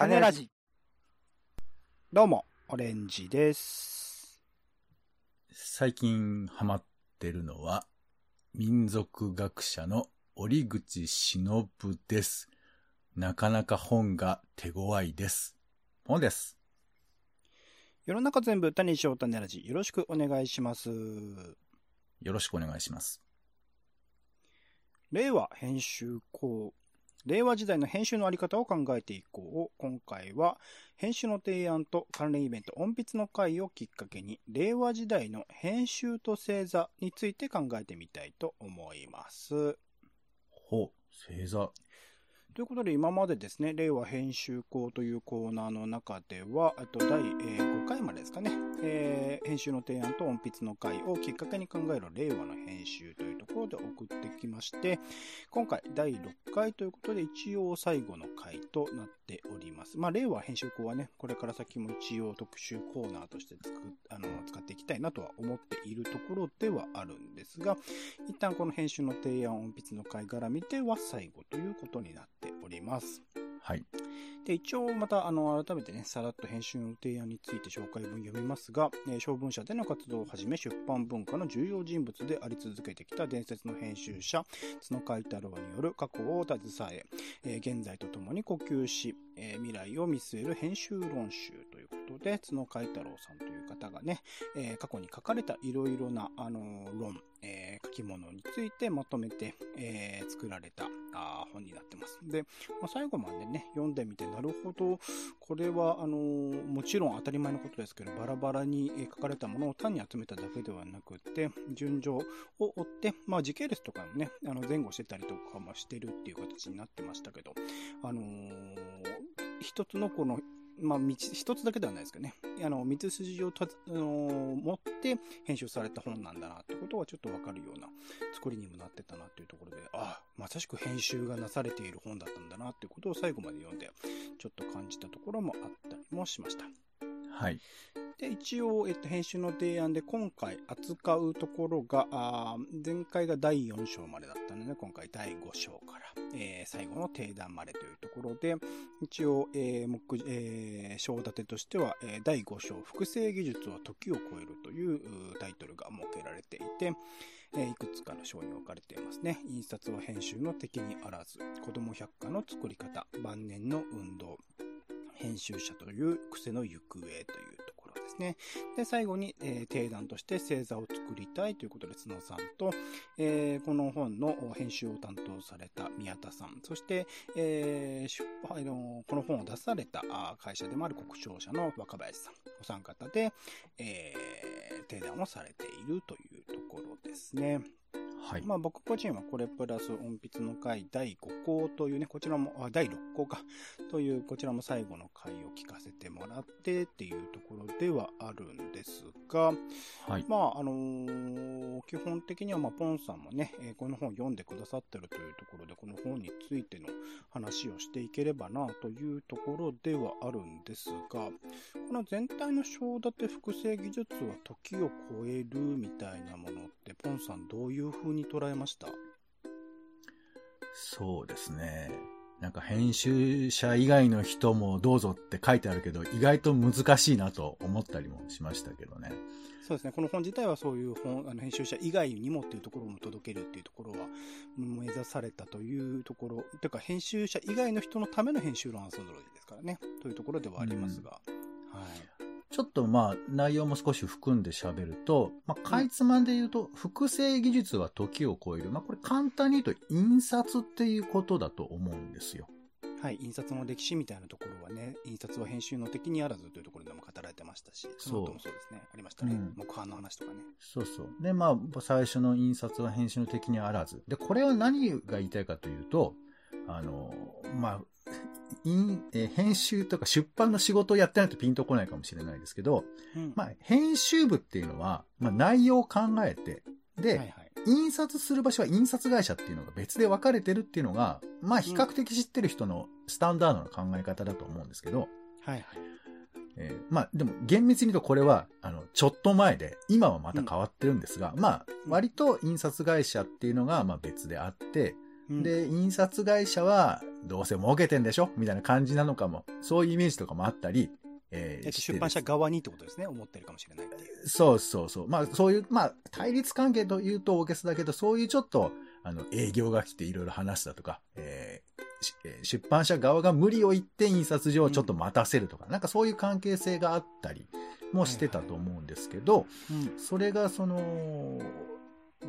種ラジ。どうも、オレンジです。最近ハマってるのは、民族学者の折口忍です。なかなか本が手強いです。本です。世の中全部種にしよう種ラジ。よろしくお願いします。よろしくお願いします。令和編集校。令和時代の編集のあり方を考えていこう。今回は、編集の提案と関連イベント、音筆の会をきっかけに、令和時代の編集と星座について考えてみたいと思います。ほう、星座。ということで、今までですね、令和編集校というコーナーの中では、あと第、えー5回までですかね、えー編集の提案と音筆の会をきっかけに考える令和の編集というところで送ってきまして、今回第6回ということで一応最後の回となっております。まあ、令和編集校はね、これから先も一応特集コーナーとして作あの使っていきたいなとは思っているところではあるんですが、一旦この編集の提案音筆の会から見ては最後ということになっております。はい。で、一応また、あの、改めてね、さらっと編集の提案について紹介文読みますが、えー小文社での活動をはじめ出版文化の重要人物であり続けてきた伝説の編集者、角海太郎による過去を携え、えー現在とともに呼吸し、えー未来を見据える編集論集ことで、角海太郎さんという方がね、えー過去に書かれたいろいろな、あのー論、えー書き物についてまとめて、えー作られたあ本になってます。で、まあ、最後までね、読んでみて、なるほど、これは、あのーもちろん当たり前のことですけど、バラバラに書かれたものを単に集めただけではなくて、順序を追って、まあ、時系列とかもね、あの前後してたりとかもしてるっていう形になってましたけど、あのー一つのこの、まあ、道、一つだけではないですけどね。あの、道筋をた、あの持って編集された本なんだなってことはちょっとわかるような作りにもなってたなっていうところで、ああ、まさしく編集がなされている本だったんだなっていうことを最後まで読んで、ちょっと感じたところもあったりもしました。はい。で、一応、えっと、編集の提案で今回扱うところが、あ前回が第4章までだったので、今回第5章から、えー最後の定談までというところで、一応、えー目えー章立てとしては、えー第5章、複製技術は時を超えるというタイトルが設けられていて、えーいくつかの章に分かれていますね。印刷は編集の敵にあらず、子供百科の作り方、晩年の運動、編集者という癖の行方というとですね。で、最後に、えー定談として星座を作りたいということで、角さんと、えーこの本の編集を担当された宮田さん、そして、えー出版のこの本を出された会社でもある国庁舎の若林さん、お三方で、えー定談をされているというところですね。はい。まあ僕個人はこれプラス音筆の回第5項というね、こちらも、あ第6項か、という、こちらも最後の回を聞かせてもらってっていうところではあるんですが、はい。まあ、あのー基本的には、まあ、ポンさんもね、えーこの本を読んでくださってるというところで、この本についての話をしていければなというところではあるんですが、この全体の章立て複製技術は時を超えるみたいなものって、ポンさんどういう風に捉えましたそうですね。なんか編集者以外の人もどうぞって書いてあるけど、意外と難しいなと思ったりもしましたけどね。そうですね、この本自体はそういう本あの編集者以外にもっていうところも届けるっていうところはうん目指されたというところ、というか編集者以外の人のための編集論アンソロジーですからね、というところではありますが。はい。ちょっとまあ内容も少し含んで喋ると、まあ、かいつまんで言うと、複製技術は時を超える。まあこれ簡単に言うと印刷っていうことだと思うんですよ。はい、印刷の歴史みたいなところはね、印刷は編集の敵にあらずというところでも語られてましたし、その後もそうですね、ありましたね。うん木版の話とかね。そうそう。で、まあ、最初の印刷は編集の敵にあらず。で、これは何が言いたいかというと、あの、まあ、印えー編集とか出版の仕事をやってないとピンとこないかもしれないですけど、うんまあ、編集部っていうのは、まあ、内容を考えて、で、はいはい。印刷する場所は印刷会社っていうのが別で分かれてるっていうのが、まあ比較的知ってる人のスタンダードな考え方だと思うんですけど、はいはい。えーまあでも厳密に言うとこれは、あの、ちょっと前で、今はまた変わってるんですが、まあ割と印刷会社っていうのがまあ別であって、うんで、印刷会社は、どうせ儲けてんでしょ？みたいな感じなのかも。そういうイメージとかもあったり、えーえ出版社側にってことですね。思ってるかもしれない。そうそうそう。まあ、そういう、まあ、対立関係というと大げさだけど、そういうちょっと、あの、営業が来ていろいろ話すだとか、えー出版社側が無理を言って印刷所をちょっと待たせるとか、なんかそういう関係性があったりもしてたと思うんですけど、うん。それがその、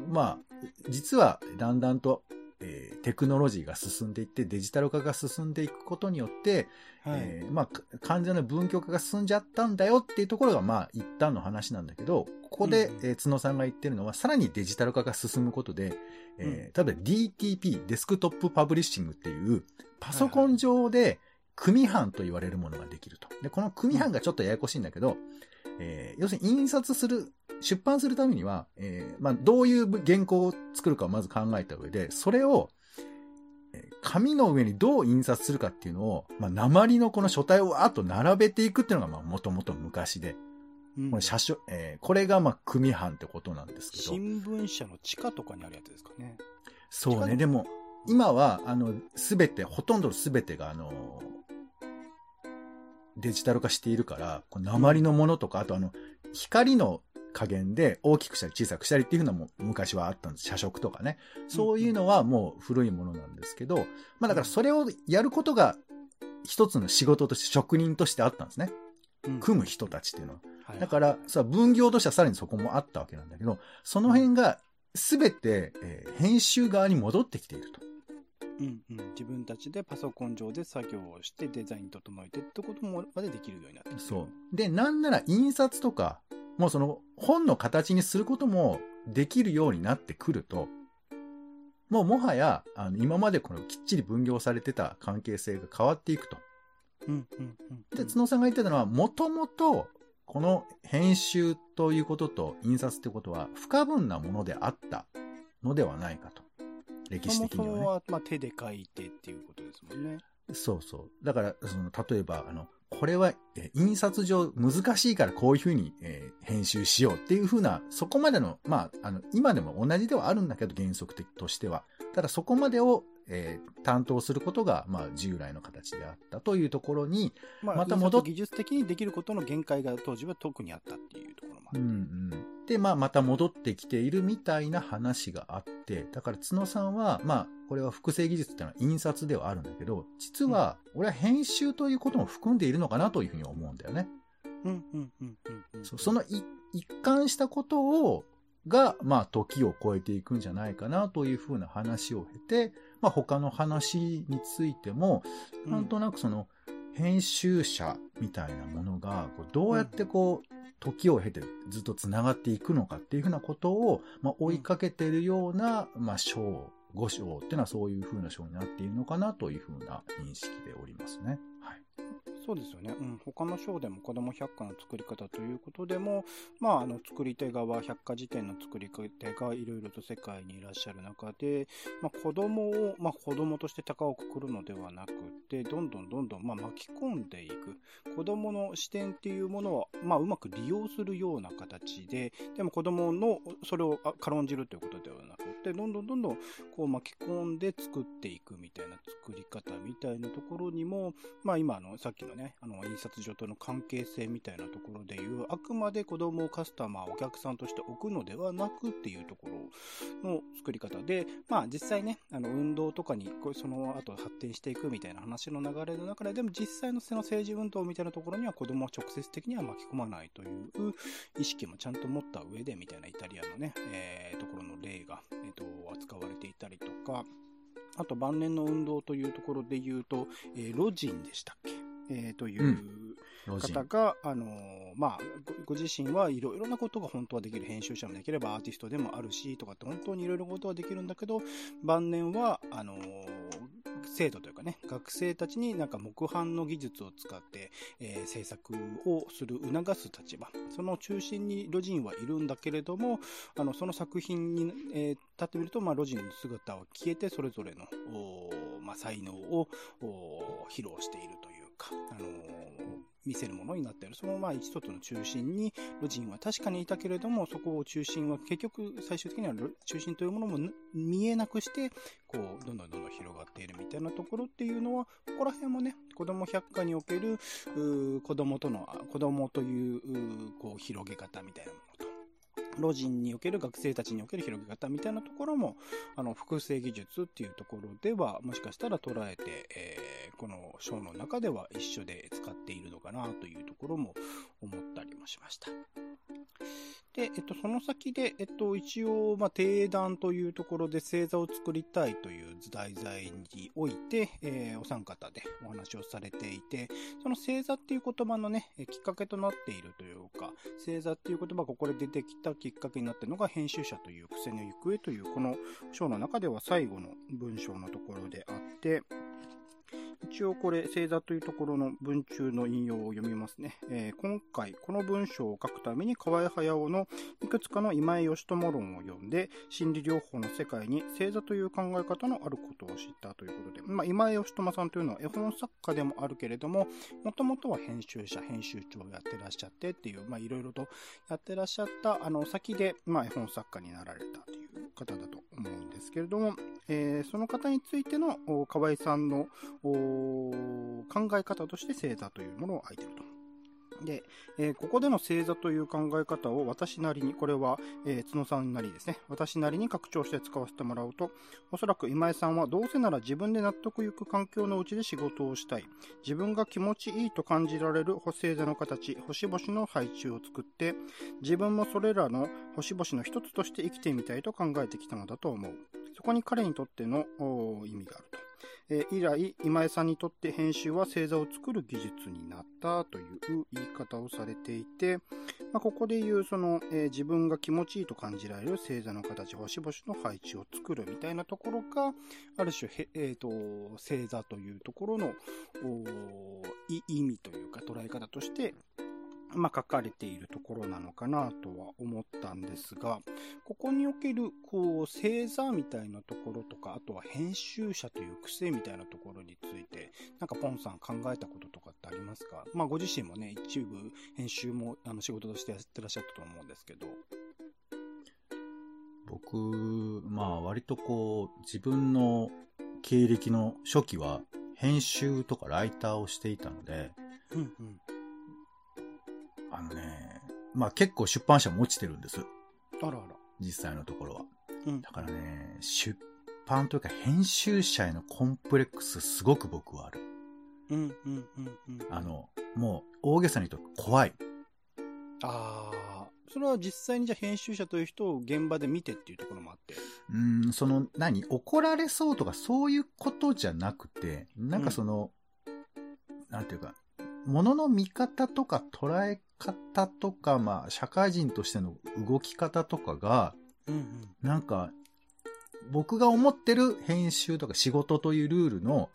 まあ、実はだんだんと、えーテクノロジーが進んでいってデジタル化が進んでいくことによって、はい。えーまあ、か完全な文教化が進んじゃったんだよっていうところが、まあ、一旦の話なんだけど、ここで、うんうんえー角さんが言ってるのは、さらにデジタル化が進むことで、えー例えば DTP、デスクトップパブリッシングっていう、パソコン上で組版と言われるものができると。で、この組版がちょっとややこしいんだけど、えー要するに印刷する、出版するためには、えーまあ、どういう原稿を作るかをまず考えた上で、それを、えー紙の上にどう印刷するかっていうのを、まあ、鉛のこの書体をわーっと並べていくっていうのが、まあ、もともと昔で、うんこれ写真、えーこれが、まあ、組版ってことなんですけど。新聞社の地下とかにあるやつですかね。そうね、でも、今は、あの、すべて、ほとんどすべてが、あの、デジタル化しているから、こう鉛のものとか、あとあの、光の加減で大きくしたり小さくしたりっていうのも昔はあったんです。社食とかね。そういうのはもう古いものなんですけど、まあだからそれをやることが一つの仕事として職人としてあったんですね。うん組む人たちっていうのは。はいだから、さ、分業としてはさらにそこもあったわけなんだけど、その辺が全て、えー編集側に戻ってきていると。うんうん、自分たちでパソコン上で作業をしてデザイン整えてってこともまでできるようになってそう。で、なんなら印刷とか、もうその本の形にすることもできるようになってくると、もうもはや、あの、今までこのきっちり分業されてた関係性が変わっていくと。うんうんうんで、角さんが言ってたのは、もともと、この編集ということと印刷ってことは不可分なものであったのではないかと。歴史そもそ的にはね。もは、まあ、手で書いてっていうことですもんね。そうそう。だから、その、例えば、あの、これは、え印刷上難しいからこういうふうに、えー編集しようっていうふうな、そこまでの、まあ、あの、今でも同じではあるんだけど、原則的としては。ただそこまでを、えー担当することが、まあ、従来の形であったというところに、また戻っ印刷技術的にできることの限界が当時は特にあったっていうとこ。うんうん。で、まあ、また戻ってきているみたいな話があって、だから角さんは、まあ、これは複製技術っていうのは印刷ではあるんだけど、実は、俺は編集ということも含んでいるのかなというふうに思うんだよね。うんうんうんうんうん。そのい一貫したことを、が、まあ、時を超えていくんじゃないかなというふうな話を経て、まあ、他の話についても、うんなんとなくその、編集者みたいなものが、どうやってこう、時を経てずっと繋がっていくのかっていうふうなことを、まあ、追いかけているような、まあ、章、五章っていうのはそういうふうな章になっているのかなというふうな認識でおりますね。そうですよね。うん。他の章でも子供百科の作り方ということでも、まあ、あの、作り手側、百科事典の作り手がいろいろと世界にいらっしゃる中で、まあ、子供を、まあ、子供として高をくくるのではなくて、どんどんどんどん、まあ、巻き込んでいく。子供の視点っていうものを、まあ、うまく利用するような形で、でも子供の、それを軽んじるということではなくて、どんどんどんどん、こう巻き込んで作っていくみたいな作り方みたいなところにも、まあ今あの、さっきのね、ねあの、印刷所との関係性みたいなところでいう、あくまで子供をカスタマー、お客さんとして置くのではなくっていうところの作り方で、まあ実際ね、あの、運動とかに、こうその後発展していくみたいな話の流れの中で、でも実際のその政治運動みたいなところには子供を直接的には巻き込まないという意識もちゃんと持った上でみたいなイタリアのね、えーところの例が、えっ、と、扱われていたりとか、あと晩年の運動というところで言うと、えーロジンでしたっけ？えーという、方が、あのーまあ、ごご自身はいろいろなことが本当はできる編集者もできればアーティストでもあるしとかって本当にいろいろことはできるんだけど晩年はあのー生徒というかね学生たちになんか木版の技術を使って、えー制作をする促す立場。その中心にロジンはいるんだけれどもあのその作品に、えー立ってみると、まあ、ロジンの姿は消えてそれぞれの、まあ、才能を披露しているというか、あの見せるものになっている。そのまあ一つの中心に、ロジンは確かにいたけれども、そこを中心は結局最終的には中心というものも見えなくして、こう、どんどんどんどん広がっているみたいなところっていうのは、ここら辺もね、子供百科における、子供との、子供という、こう、広げ方みたいなもの老人における学生たちにおける広げ方みたいなところも、あの、複製技術っていうところでは、もしかしたら捉えて、えー、この章の中では一緒で使っているのかなというところも思ったりもしました。で、えっと、その先で、えっと、一応、まあ、定談というところで星座を作りたいという題材において、えー、お三方でお話をされていて、その星座っていう言葉のね、きっかけとなっているというか、星座っていう言葉がここで出てきたきっかけになっているのが編集者という癖の行方という、この章の中では最後の文章のところであって、一応これ、星座というところの文中の引用を読みますね。えー、今回、この文章を書くために河合駿のいくつかの今井義友論を読んで、心理療法の世界に星座という考え方のあることを知ったということで、まあ、今井義友さんというのは絵本作家でもあるけれども、もともとは編集者、編集長をやってらっしゃってっていう、いろいろとやってらっしゃった、あの、先で、まあ、絵本作家になられたという方だと思うんですけれども、えー、その方についての河合さんの考え方として星座というものを空いてると。で、えー、ここでの星座という考え方を私なりに、これは、えー、角さんなりですね、私なりに拡張して使わせてもらうと、おそらく今井さんはどうせなら自分で納得いく環境のうちで仕事をしたい。自分が気持ちいいと感じられる星座の形、星々の配置を作って、自分もそれらの星々の一つとして生きてみたいと考えてきたのだと思う。そこに彼にとっての意味があると。えー、以来、今江さんにとって編集は星座を作る技術になったという言い方をされていて、まあ、ここで言うその、えー、自分が気持ちいいと感じられる星座の形、星々の配置を作るみたいなところが、ある種、えーと、星座というところの意味というか捉え方としてまあ、書かれているところなのかなとは思ったんですが、ここにおける、こう、星座みたいなところとか、あとは編集者という癖みたいなところについて、なんかポンさん考えたこととかってありますか？まあ、ご自身もね、一部編集も、あの、仕事としてやってらっしゃったと思うんですけど。僕、まあ、割とこう、自分の経歴の初期は、編集とかライターをしていたので、あのね、まあ結構出版社も落ちてるんです。あらあら。実際のところは。うん。だからね、出版というか編集者へのコンプレックスすごく僕はある。うんうんうんうん。あの、もう大げさに言うと怖い。ああ。それは実際にじゃあ編集者という人を現場で見てっていうところもあって。うん、その、何怒られそうとかそういうことじゃなくて、なんかその、うん、なんていうか、ものの見方とか捉え方とか、まあ、社会人としての動き方とかが、うんうん、なんか、僕が思ってる編集とか仕事というルールの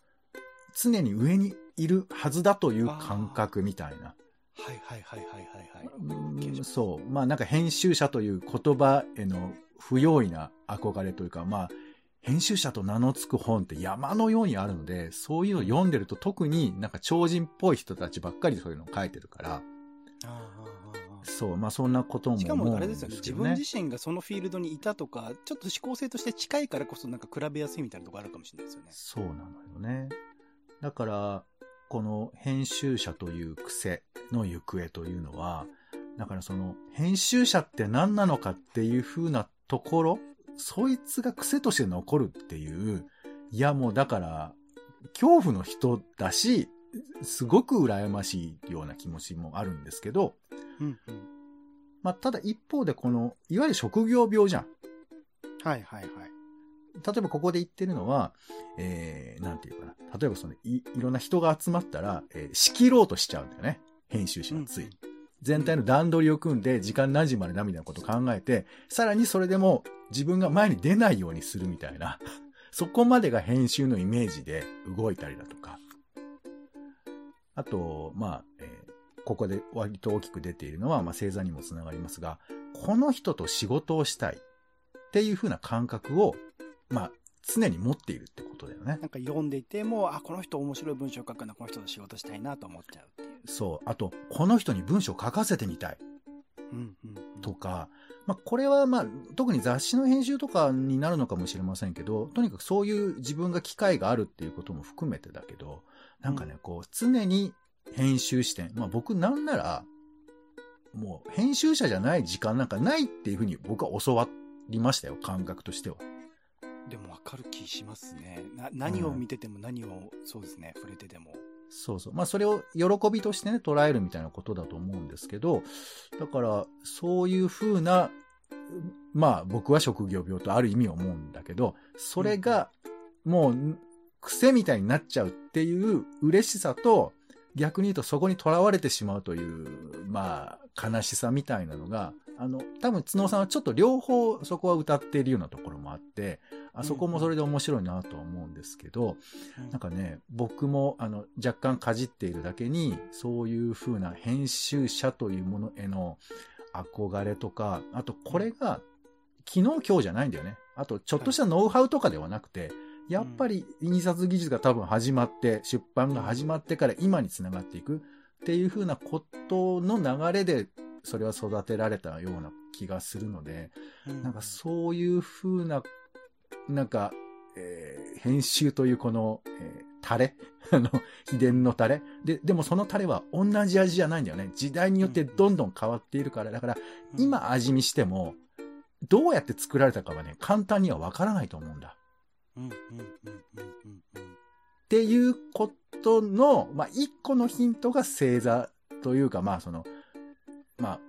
常に上にいるはずだという感覚みたいな。はいはいはいはいはいはい。そう。まあなんか編集者という言葉への不用意な憧れというか、まあ、編集者と名の付く本って山のようにあるので、そういうのを読んでると特になんか超人っぽい人たちばっかりそういうのを書いてるから、そう、まあそんなことも、ね、しかもあれですよね、自分自身がそのフィールドにいたとか、ちょっと思考性として近いからこそなんか比べやすいみたいなところあるかもしれないですよね。そうなのよね。だから、この編集者という癖の行方というのは、だからその編集者って何なのかっていう風なところ、そいつが癖として残るっていう、いやもうだから、恐怖の人だし、すごく羨ましいような気持ちもあるんですけど、うんうん、まあ、ただ一方でこの、いわゆる職業病じゃん。はいはいはい。例えばここで言ってるのは、えー、なんていうかな。例えばそのい、いろんな人が集まったら、えー、仕切ろうとしちゃうんだよね。編集者はつい。うん、全体の段取りを組んで、時間何時までなみたいなことを考えて、さらにそれでも自分が前に出ないようにするみたいな。そこまでが編集のイメージで動いたりだとか。あと、まあ、えー、ここで割と大きく出ているのは、まあ、星座にもつながりますが、この人と仕事をしたいっていう風な感覚を、まあ、常に持っているってことだよね。なんか読んでいても、あ、この人面白い文章書くな、この人と仕事したいなと思っちゃうっていう。そう。あと、この人に文章書かせてみたい。うんうん、とか、まあ、これはまあ、特に雑誌の編集とかになるのかもしれませんけど、とにかくそういう自分が機会があるっていうことも含めてだけど、なんかね、こう、常に編集視点。まあ僕なんなら、もう編集者じゃない時間なんかないっていうふうに僕は教わりましたよ、感覚としては。でもわかる気しますね。な、何を見てても何を、うん、そうですね、触れてても。そうそう。まあそれを喜びとしてね、捉えるみたいなことだと思うんですけど、だからそういうふうな、まあ僕は職業病とある意味思うんだけど、それがもう癖みたいになっちゃうっていう嬉しさと、逆に言うとそこに囚われてしまうという、まあ、悲しさみたいなのが、あの、多分、角さんはちょっと両方そこは歌っているようなところもあって、あそこもそれで面白いなと思うんですけど、うん、なんかね、僕も、あの、若干かじっているだけに、そういう風な編集者というものへの憧れとか、あとこれが、昨日今日じゃないんだよね。あと、ちょっとしたノウハウとかではなくて、やっぱり印刷技術が多分始まって、出版が始まってから今につながっていくっていう風なことの流れで、それは育てられたような気がするので、なんかそういう風な、なんか、えー、編集というこの、えー、タレ？あの、秘伝のタレ？で、でもそのタレは同じ味じゃないんだよね。時代によってどんどん変わっているから、だから今味見しても、どうやって作られたかはね、簡単にはわからないと思うんだ。っていうことの、まあ、一個のヒントが星座というか、まあ、その、まあ、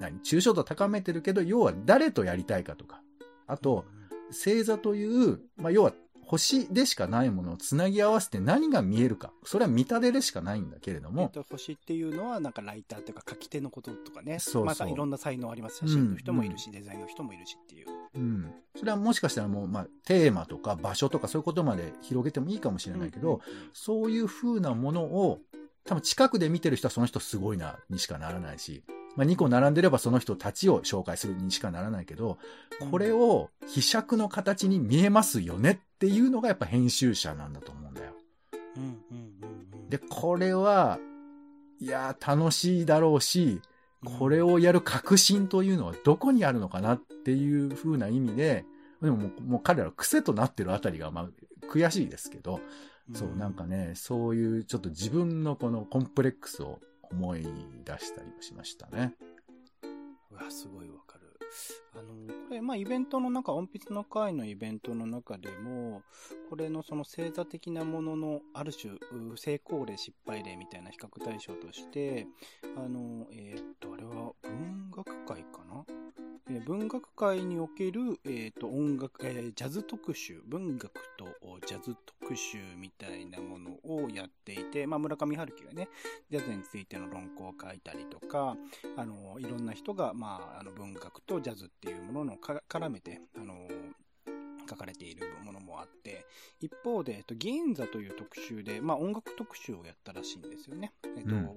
何、抽象度高めてるけど、要は誰とやりたいかとか、あと、星座という、まあ、要は星でしかないものをつなぎ合わせて何が見えるか。それは見立てでしかないんだけれども。えっと、星っていうのは、なんかライターというか書き手のこととかね。そうそうまたいろんな才能あります。写真の人もいるし、うん、デザインの人もいるしっていう。うん。それはもしかしたらもう、まあ、テーマとか場所とかそういうことまで広げてもいいかもしれないけど、うん、そういう風なものを、多分近くで見てる人はその人すごいな、にしかならないし、まあ、2個並んでればその人たちを紹介するにしかならないけど、これを被釈の形に見えますよねっていうのがやっぱ編集者なんだと思うんだよ。で、これは、いや、楽しいだろうし、これをやる革新というのはどこにあるのかなっていう風な意味で、でももうもう彼ら癖となってるあたりがまあ悔しいですけど、そう、なんかね、そういうちょっと自分のこのコンプレックスを思い出したりもしましたね。うわ、すごいわかる。あの、これ、まあ、イベントの中、音筆の会のイベントの中でも、これのその星座的なものの、ある種、成功例、失敗例みたいな比較対象として、あの、えー、っと、あれは文学会文学界における、えっ、ー、と、音楽、えー、ジャズ特集、文学とジャズ特集みたいなものをやっていて、まあ、村上春樹がね、ジャズについての論考を書いたりとか、あの、いろんな人が、まあ、あの、文学とジャズっていうものの絡めて、あの、書かれているものもあって、一方で、えっと、銀座という特集で、まあ、音楽特集をやったらしいんですよね。えっと、うん、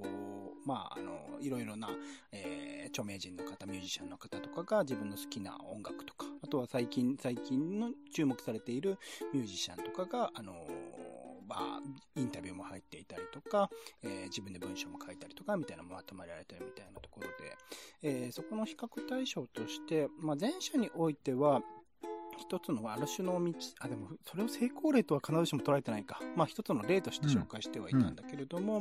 まあ、あの、いろいろな、えー、著名人の方、ミュージシャンの方とかが自分の好きな音楽とか、あとは最近、最近の注目されているミュージシャンとかが、あの、まあ、インタビューも入っていたりとか、えー、自分で文章も書いたりとか、みたいなもまとめられてるみたいなところで、えー、そこの比較対象として、まあ、前者においては、一つのある種の道、あ、でも、それを成功例とは必ずしも捉えてないか。まあ、一つの例として紹介してはいたんだけれども、う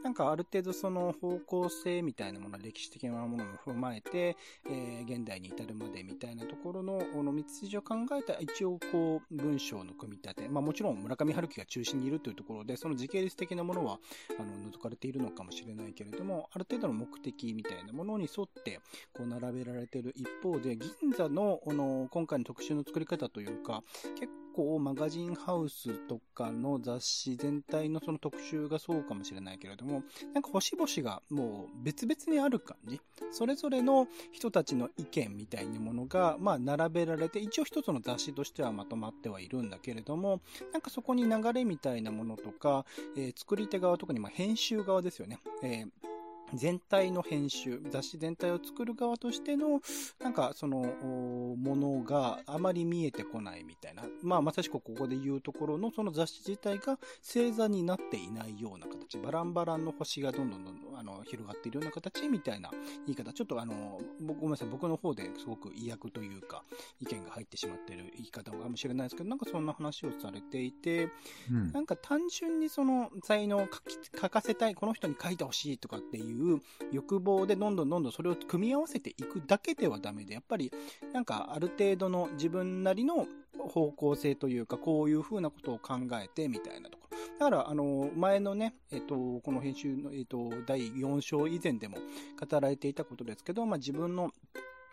ん、なんかある程度その方向性みたいなもの、歴史的なものも踏まえて、えー、現代に至るまでみたいなところの、この道筋を考えた一応こう、文章の組み立て。まあ、もちろん村上春樹が中心にいるというところで、その時系列的なものは、あの、除かれているのかもしれないけれども、ある程度の目的みたいなものに沿って、こう、並べられている一方で、銀座の、この、今回の特集の作り方というか、結構マガジンハウスとかの雑誌全体のその特集がそうかもしれないけれども、なんか星々がもう別々にある感じ。それぞれの人たちの意見みたいなものが、まあ並べられて、一応一つの雑誌としてはまとまってはいるんだけれども、なんかそこに流れみたいなものとか、えー、作り手側、特にまあ編集側ですよね。えー全体の編集、雑誌全体を作る側としての、なんかその、ものがあまり見えてこないみたいな。まあ、まさしくここで言うところの、その雑誌自体が星座になっていないような形、バランバランの星がどんどんどんどん、あの、広がっているような形みたいな言い方。ちょっとあの、僕、ごめんなさい、僕の方ですごく意訳というか、意見が入ってしまっている言い方かもしれないですけど、なんかそんな話をされていて、うん。なんか単純にその才能を書き書かせたい、この人に書いてほしいとかっていう欲望でどんどんどんどんそれを組み合わせていくだけではダメで、やっぱりなんかある程度の自分なりの方向性というか、こういう風なことを考えてみたいなと。だから、あの、前のね、えっと、この編集の、えっと、第4章以前でも語られていたことですけど、まあ自分の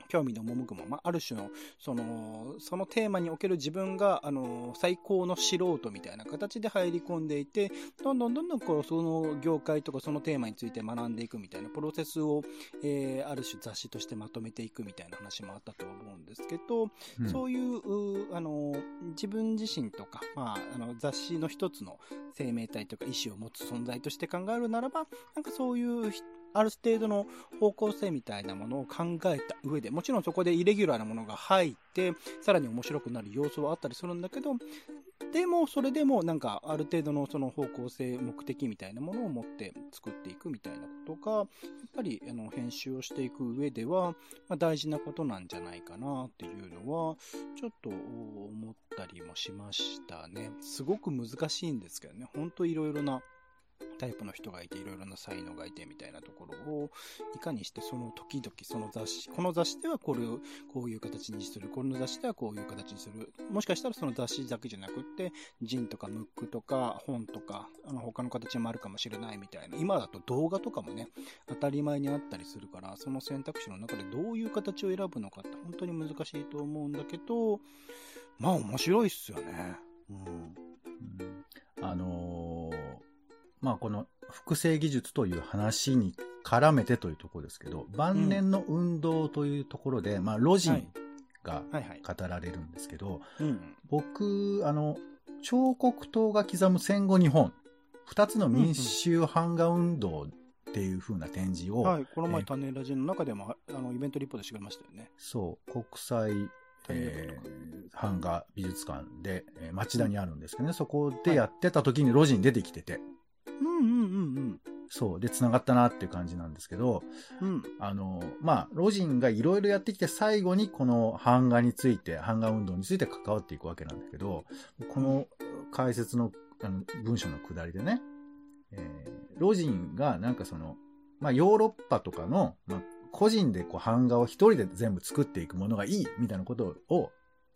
興味の赴くまま、ある種の、その、そのテーマにおける自分が、あの、最高の素人みたいな形で入り込んでいて、どんどんどんどん、こう、その業界とかそのテーマについて学んでいくみたいなプロセスを、えー、ある種雑誌としてまとめていくみたいな話もあったと思うんですけど、うん、そういう、あの、自分自身とか、まあ、あの、雑誌の一つの生命体とか意思を持つ存在として考えるならば、なんかそういうある程度の方向性みたいなものを考えた上で、もちろんそこでイレギュラーなものが入って、さらに面白くなる要素はあったりするんだけど、でも、それでもなんか、ある程度のその方向性、目的みたいなものを持って作っていくみたいなことが、やっぱり、あの、編集をしていく上では、まあ、大事なことなんじゃないかなっていうのは、ちょっと思ったりもしましたね。すごく難しいんですけどね、ほんといろいろなタイプの人がいて、いろいろな才能がいてみたいなところを、いかにしてその時々その雑誌、この雑誌ではこれをこういう形にする、この雑誌ではこういう形にする。もしかしたらその雑誌だけじゃなくって、ジンとかムックとか本とか、あの他の形もあるかもしれないみたいな。今だと動画とかもね、当たり前にあったりするから、その選択肢の中でどういう形を選ぶのかって本当に難しいと思うんだけど、まあ面白いっすよね。うん。うん、あのーまあこの複製技術という話に絡めてというところですけど、晩年の運動というところで、うん、まあロジンが語られるんですけど、僕、あの、彫刻刀が刻む戦後日本、二つの民衆版画運動っていう風な展示を、はい、この前種ラジの中でも、あの、イベントリポートしてくれましたよね。そう、国際、えー、版画美術館で、えー、町田にあるんですけどね、そこでやってた時に路地に出てきてて、うんうんうんうん。そう。で、繋がったなっていう感じなんですけど、うん。あの、まあ、ロジンがいろいろやってきて最後にこの版画について、版画運動について関わっていくわけなんだけど、この解説のあの文章のくだりでね、えー、ロジンがなんかその、まあ、ヨーロッパとかの、まあ、個人でこう版画を一人で全部作っていくものがいいみたいなことを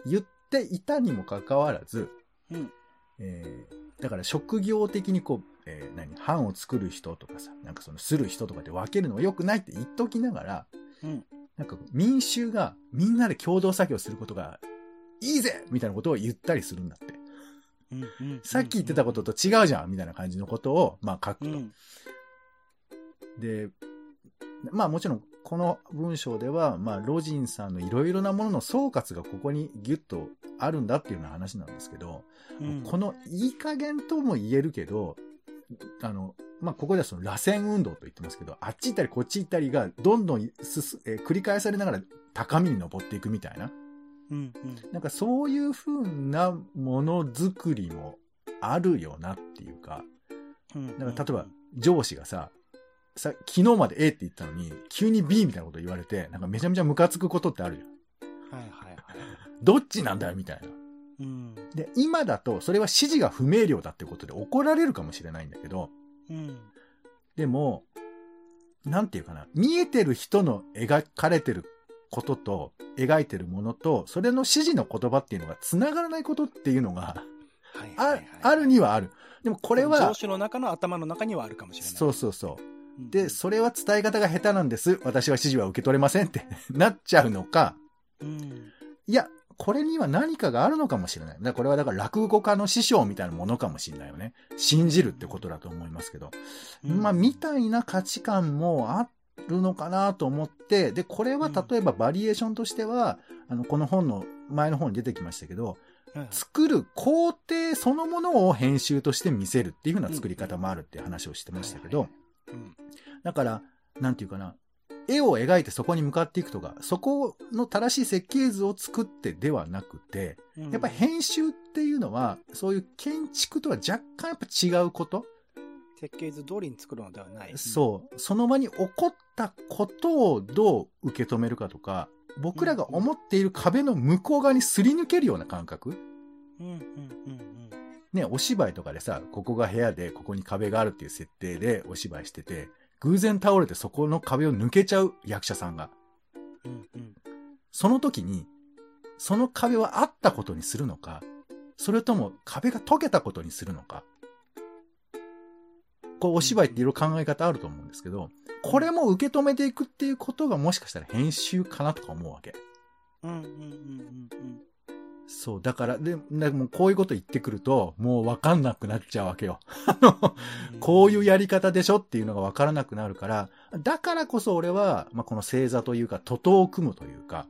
言っていたにもかかわらず、うん。えー、だから職業的にこう、えー、何、版を作る人とかさ、なんかそのする人とかで分けるのは良くないって言っときながら、うん、なんか民衆がみんなで共同作業することがいいぜみたいなことを言ったりするんだって。うんうん、さっき言ってたことと違うじゃんみたいな感じのことを、まあ書くと。うん、で、まあもちろんこの文章では、まあロジンさんのいろいろなものの総括がここにギュッとあるんだっていうような話なんですけど、うん、このいい加減とも言えるけど、あの、まあ、ここではその螺旋運動と言ってますけど、あっち行ったりこっち行ったりがどんどんすす、えー、繰り返されながら高みに登っていくみたいな。うんうん、なんかそういう風なものづくりもあるよなっていうか、うんから例えば上司がさ、さ、昨日まで A って言ったのに、急に B みたいなこと言われて、なんかめちゃめちゃムカつくことってあるじゃん。はいはいはい。どっちなんだよみたいな。うん、で、今だと、それは指示が不明瞭だってことで怒られるかもしれないんだけど、うん、でも、なんていうかな、見えてる人の描かれてることと、描いてるものと、それの指示の言葉っていうのが繋がらないことっていうのが、あ、あるにはある。でもこれは、上司の中の頭の中にはあるかもしれない。そうそうそう。で、それは伝え方が下手なんです。私は指示は受け取れませんって なっちゃうのか、うん、いや、これには何かがあるのかもしれない。だこれはだから落語家の師匠みたいなものかもしれないよね。信じるってことだと思いますけど。うん、まあ、みたいな価値観もあるのかなと思って、で、これは例えばバリエーションとしては、あの、この本の前の方に出てきましたけど、作る工程そのものを編集として見せるっていう風な作り方もあるっていう話をしてましたけど、だから、なんていうかな、絵を描いてそこに向かっていくとか、そこの正しい設計図を作ってではなくて、やっぱり編集っていうのは、そういう建築とは若干やっぱ違うこと？設計図通りに作るのではない。そう。その場に起こったことをどう受け止めるかとか、僕らが思っている壁の向こう側にすり抜けるような感覚うんうんうんね、お芝居とかでさ、ここが部屋でここに壁があるっていう設定でお芝居してて、偶然倒れてそこの壁を抜けちゃう役者さんが。うん。うん。その時に、その壁はあったことにするのか、それとも壁が解けたことにするのか。こう、お芝居っていろいろ考え方あると思うんですけど、これも受け止めていくっていうことがもしかしたら編集かなとか思うわけ。うんうんうんうんそう、だから、で、でもこういうこと言ってくると、もうわかんなくなっちゃうわけよ。あの、うん。こういうやり方でしょっていうのがわからなくなるから、だからこそ俺は、まあ、この星座というか、徒党を組むというか、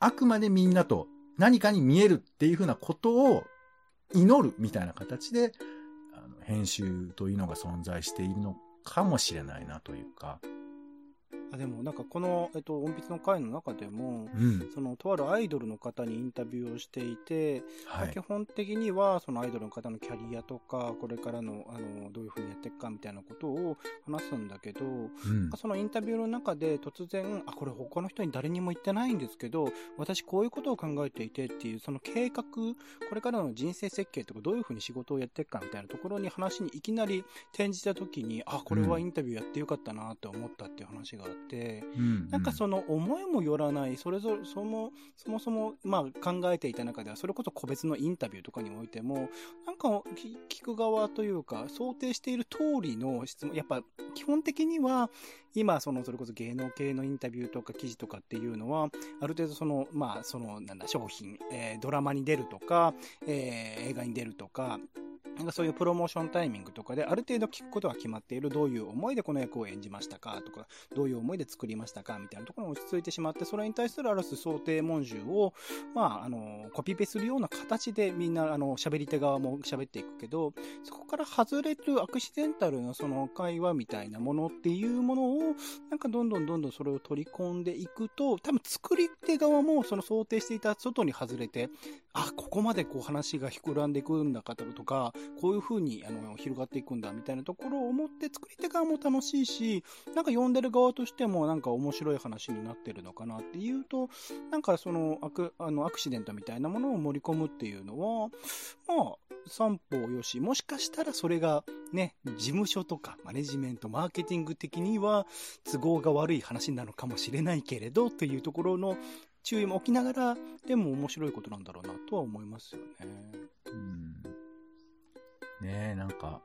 あくまでみんなと何かに見えるっていうふうなことを祈るみたいな形で、あの編集というのが存在しているのかもしれないなというか、あでもなんかこの、えっと、音筆の回の中でも、うん。そのとあるアイドルの方にインタビューをしていて、はい基。本的にはそのアイドルの方のキャリアとかこれからのあのどういうふうにやっていくかみたいなことを話すんだけど、うん。そのインタビューの中で突然あこれ他の人に誰にも言ってないんですけど私こういうことを考えていてっていうその計画これからの人生設計とかどういうふうに仕事をやっていくかみたいなところに話にいきなり転じた時にあこれはインタビューやってよかったなって思ったっていう話があって。うんなんかその思いもよらない、それぞれ、その、そもそも、まあ考えていた中では、それこそ個別のインタビューとかにおいても、なんかき聞く側というか、想定している通りの質問、やっぱ基本的には、今、その、それこそ芸能系のインタビューとか記事とかっていうのは、ある程度その、まあ、その、なんだ、商品、えードラマに出るとか、えー映画に出るとか、なんかそういうプロモーションタイミングとかで、ある程度聞くことは決まっている、どういう思いでこの役を演じましたかとか、どういう思いで作りましたかみたいなところに落ち着いてしまって、それに対するある種想定文集を、まあ、あの、コピペするような形でみんな、あの、喋り手側も喋っていくけど、そこから外れるアクシデンタルなその会話みたいなものっていうものを、なんかどんどんどんどんそれを取り込んでいくと、多分作り手側もその想定していた外に外れて、あ、ここまでこう話が膨らんでいくんだかとか、こういう風にあの広がっていくんだみたいなところを思って作り手側も楽しいし、なんか読んでる側としてもなんか面白い話になってるのかなっていうと、なんかそのアクあのアクシデントみたいなものを盛り込むっていうのは、まあ、三方よし、もしかしたらそれがね、事務所とかマネジメント、マーケティング的には都合が悪い話なのかもしれないけれど、というところの注意も置きながら、でも面白いことなんだろうなとは思いますよね。うんね、なんか、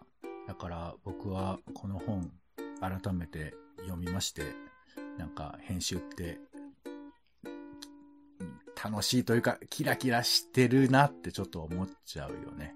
だから僕はこの本改めて読みまして、なんか編集って、楽しいというか、キラキラしてるなってちょっと思っちゃうよね。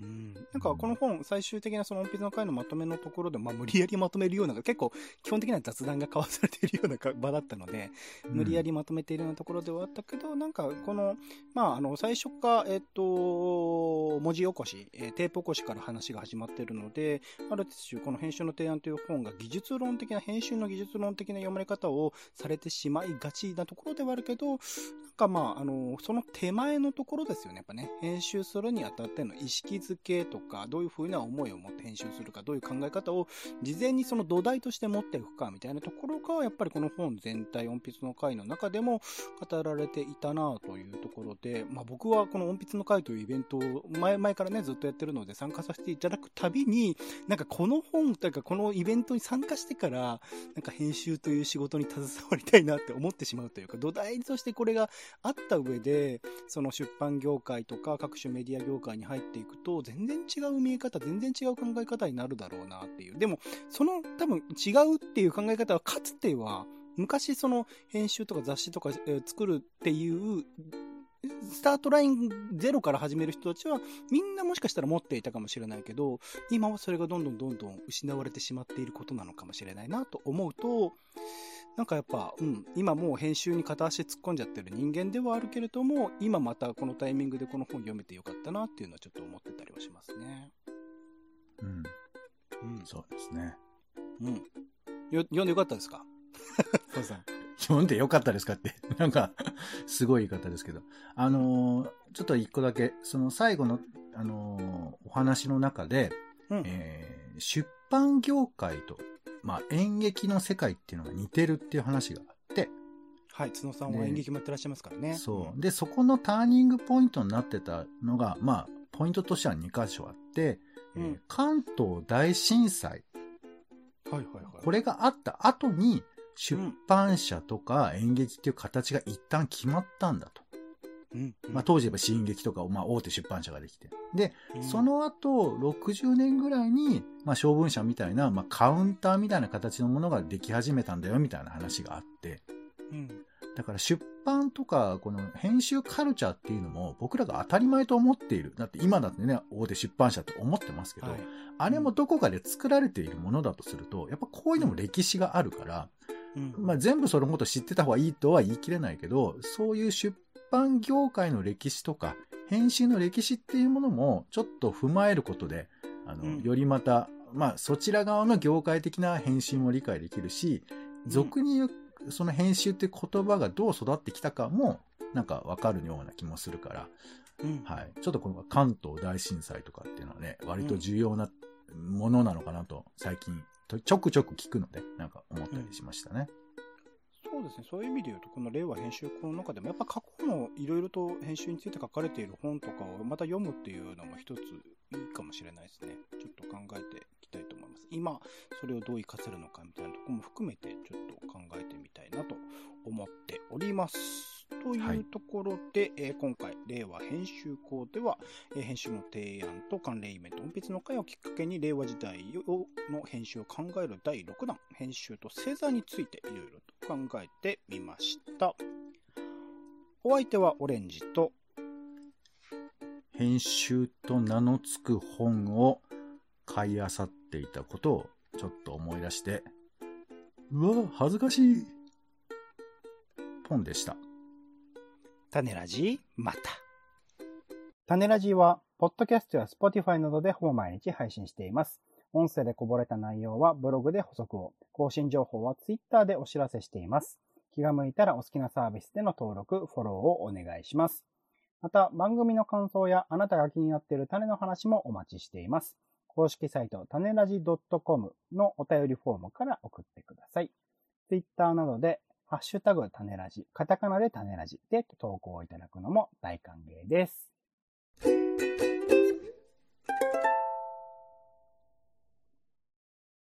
うん。なんかこの本、最終的なその音筆の回のまとめのところで、まあ無理やりまとめるような、結構基本的な雑談が交わされているようなか 場だったので、無理やりまとめているようなところではあったけど、なんかこの、まああの、最初か、えっと、文字起こし、えーテープ起こしから話が始まっているので、ある種この編集の提案という本が技術論的な、編集の技術論的な読まれ方をされてしまいがちなところではあるけど、なんかまあ、あの、その手前のところですよね。やっぱね、編集するにあたっての意識づけとか、どういうふうな思いを持って編集するか、どういう考え方を事前にその土台として持っていくか、みたいなところが、やっぱりこの本全体、音筆の回の中でも語られていたなというところで、まあ僕はこの音筆の会というイベントを前々からね、ずっとやってるので参加させていただくたびに、なんかこの本というかこのイベントに参加してから、なんか編集という仕事に携わりたいなって思ってしまうというか、土台としてこれがあった上で、その出版業界とか各種メディア業界に入っていくと、全然違う見え方、全然違う考え方になるだろうなっていう。でも、その多分違うっていう考え方は、かつては、昔その編集とか雑誌とか、え作るっていう、スタートラインゼロから始める人たちは、みんなもしかしたら持っていたかもしれないけど、今はそれがどんどんどんどん失われてしまっていることなのかもしれないなと思うと、なんかやっぱ、うん、今もう編集に片足突っ込んじゃってる人間ではあるけれども、今またこのタイミングでこの本読めてよかったなっていうのはちょっと思ってたりはしますね。うん。うん。そうですね。うん。よ、読んでよかったですか？そうさん。読んでよかったですかって。なんか、すごい言い方ですけど。あのーちょっと一個だけ、その最後の、あのーお話の中で、うん。えー出版業界と、まあ、演劇の世界っていうのが似てるっていう話があって、はい。角さんは演劇もやってらっしゃいますからね。そう。で、そこのターニングポイントになってたのが、まあ、ポイントとしては2箇所あって、えーうん関東大震災、はいはいはい。これがあった後に、出版社とか演劇っていう形が一旦決まったんだと。まあ、当時言えば新劇とかを、まあ、大手出版社ができて。で、うんそ、の後、60年ぐらいに、まあ、小文社みたいな、まあ、カウンターみたいな形のものができ始めたんだよ、みたいな話があって。うん。だから出版とか、この編集カルチャーっていうのも僕らが当たり前と思っている。だって今だってね、大手出版社って思ってますけど、はい。あれもどこかで作られているものだとすると、やっぱこういうのも歴史があるから、うん。まあ全部そのこと知ってた方がいいとは言い切れないけど、そういう出版業界の歴史とか、編集の歴史っていうものもちょっと踏まえることで、あの、うんよりまた、まあそちら側の業界的な編集も理解できるし、俗に言う、その編集って言葉がどう育ってきたかも、なんかわかるような気もするから、うん。はい。ちょっとこの関東大震災とかっていうのはね、割と重要なものなのかなと、最近、とちょくちょく聞くので、なんか思ったりしましたね。そうですね。そういう意味で言うと、この令和編集校の中でも、やっぱ過去のいろいろと編集について書かれている本とかをまた読むっていうのも一ついいかもしれないですね。ちょっと考えていきたいと思います。今、それをどう活かせるのかみたいなところも含めて、ちょっと考えてみたいなと思っております。とはいいうところで、えー今回、令和編集校では、えー編集の提案と関連イベント、音筆の会をきっかけに令和時代をの編集を考える第6弾、編集と星座についていろいろと考えてみました。お相手はオレンジと、編集と名の付く本を買い漁っていたことをちょっと思い出して、うわ、恥ずかしい。ポンでした。種ラジまた。種ラジは、ポッドキャストや Spotify などでほぼ毎日配信しています。音声でこぼれた内容はブログで補足を、更新情報は Twitter でお知らせしています。気が向いたらお好きなサービスでの登録、フォローをお願いします。また、番組の感想やあなたが気になっている種の話もお待ちしています。公式サイト、種ラジ .com のお便りフォームから送ってください。Twitter などで、ハッシュタグ種ラジ、カタカナで種ラジで投稿いただくのも大歓迎です。